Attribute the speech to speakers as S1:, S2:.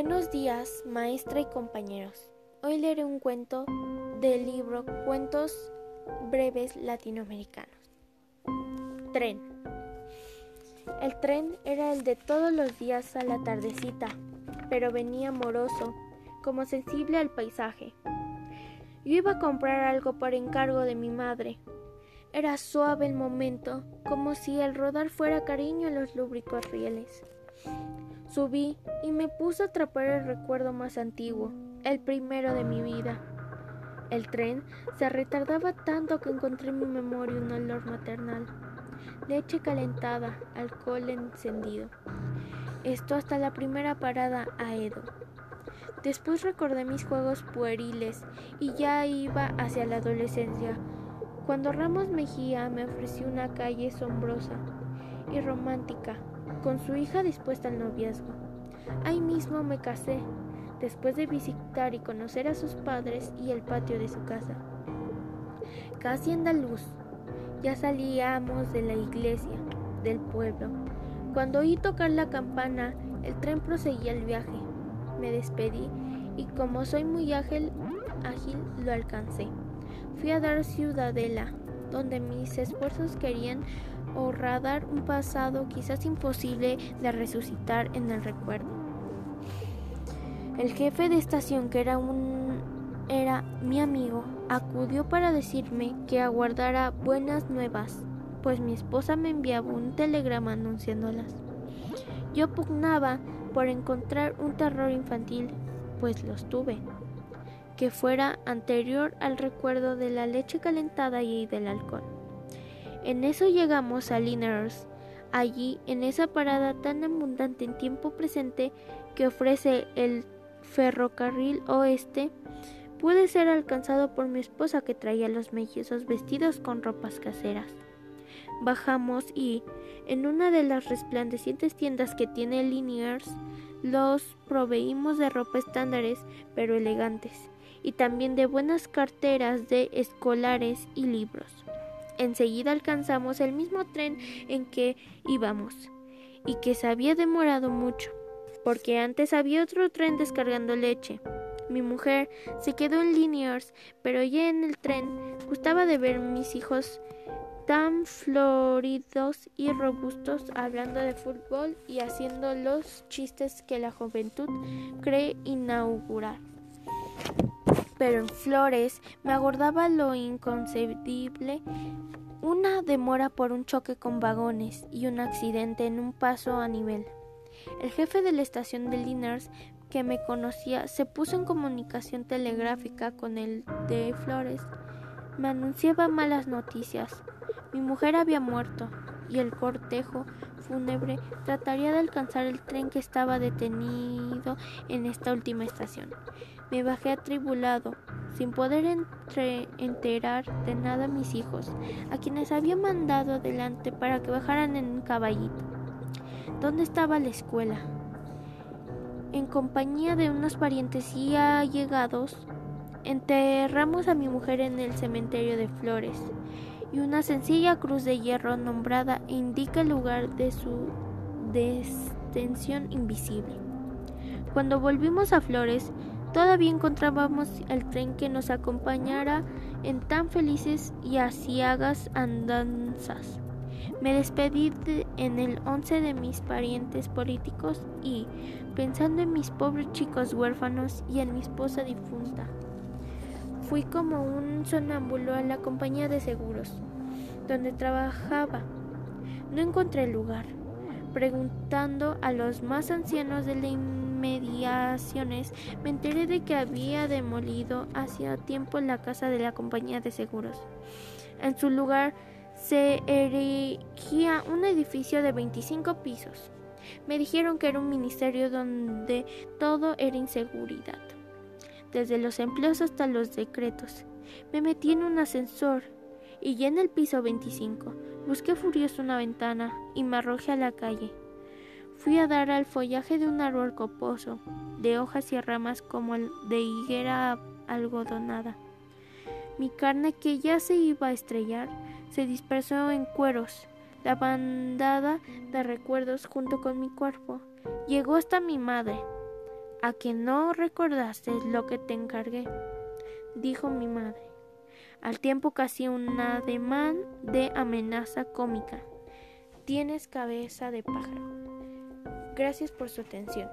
S1: Buenos días, maestra y compañeros. Hoy leeré un cuento del libro Cuentos breves latinoamericanos. Tren. El tren era el de todos los días a la tardecita, pero venía moroso, como sensible al paisaje. Yo iba a comprar algo por encargo de mi madre. Era suave el momento, como si el rodar fuera cariño en los lúbricos rieles. Subí y me puse a atrapar el recuerdo más antiguo, el primero de mi vida. El tren se retardaba tanto que encontré en mi memoria un olor maternal. Leche calentada, alcohol encendido. Esto hasta la primera parada a Edo. Después recordé mis juegos pueriles y ya iba hacia la adolescencia, cuando Ramos Mejía me ofreció una calle sombrosa y romántica con su hija dispuesta al noviazgo. Ahí mismo me casé, después de visitar y conocer a sus padres y el patio de su casa. Casi andaluz, ya salíamos de la iglesia del pueblo. Cuando oí tocar la campana, el tren proseguía el viaje. Me despedí y como soy muy ágil, ágil lo alcancé. Fui a dar ciudadela, donde mis esfuerzos querían radar un pasado quizás imposible de resucitar en el recuerdo. El jefe de estación, que era un era mi amigo, acudió para decirme que aguardara buenas nuevas, pues mi esposa me enviaba un telegrama anunciándolas. Yo pugnaba por encontrar un terror infantil, pues los tuve, que fuera anterior al recuerdo de la leche calentada y del alcohol. En eso llegamos a Linares. Allí, en esa parada tan abundante en tiempo presente que ofrece el ferrocarril oeste, pude ser alcanzado por mi esposa que traía los mellizos vestidos con ropas caseras. Bajamos y, en una de las resplandecientes tiendas que tiene Liniers, los proveímos de ropa estándares pero elegantes, y también de buenas carteras de escolares y libros. Enseguida alcanzamos el mismo tren en que íbamos y que se había demorado mucho, porque antes había otro tren descargando leche. Mi mujer se quedó en Liniers, pero ya en el tren gustaba de ver mis hijos tan floridos y robustos hablando de fútbol y haciendo los chistes que la juventud cree inaugurar. Pero en Flores me agordaba lo inconcebible una demora por un choque con vagones y un accidente en un paso a nivel. El jefe de la estación de Linares, que me conocía, se puso en comunicación telegráfica con el de Flores. Me anunciaba malas noticias. Mi mujer había muerto y el cortejo fúnebre trataría de alcanzar el tren que estaba detenido en esta última estación. Me bajé atribulado, sin poder enterar de nada a mis hijos, a quienes había mandado adelante para que bajaran en un caballito. ¿Dónde estaba la escuela? En compañía de unos parientes y allegados, enterramos a mi mujer en el cementerio de Flores, y una sencilla cruz de hierro nombrada indica el lugar de su destensión invisible. Cuando volvimos a Flores, Todavía encontrábamos el tren que nos acompañara en tan felices y asiagas andanzas. Me despedí en el once de mis parientes políticos y, pensando en mis pobres chicos huérfanos y en mi esposa difunta, fui como un sonámbulo a la compañía de seguros, donde trabajaba. No encontré lugar. Preguntando a los más ancianos de la mediaciones me enteré de que había demolido hacía tiempo la casa de la compañía de seguros. En su lugar se erigía un edificio de 25 pisos. Me dijeron que era un ministerio donde todo era inseguridad, desde los empleos hasta los decretos. Me metí en un ascensor y ya en el piso 25 busqué furioso una ventana y me arrojé a la calle. Fui a dar al follaje de un árbol coposo, de hojas y ramas como el de higuera algodonada. Mi carne, que ya se iba a estrellar, se dispersó en cueros. La bandada de recuerdos junto con mi cuerpo llegó hasta mi madre. A que no recordaste lo que te encargué, dijo mi madre, al tiempo casi un ademán de amenaza cómica. Tienes cabeza de pájaro. Gracias por su atención.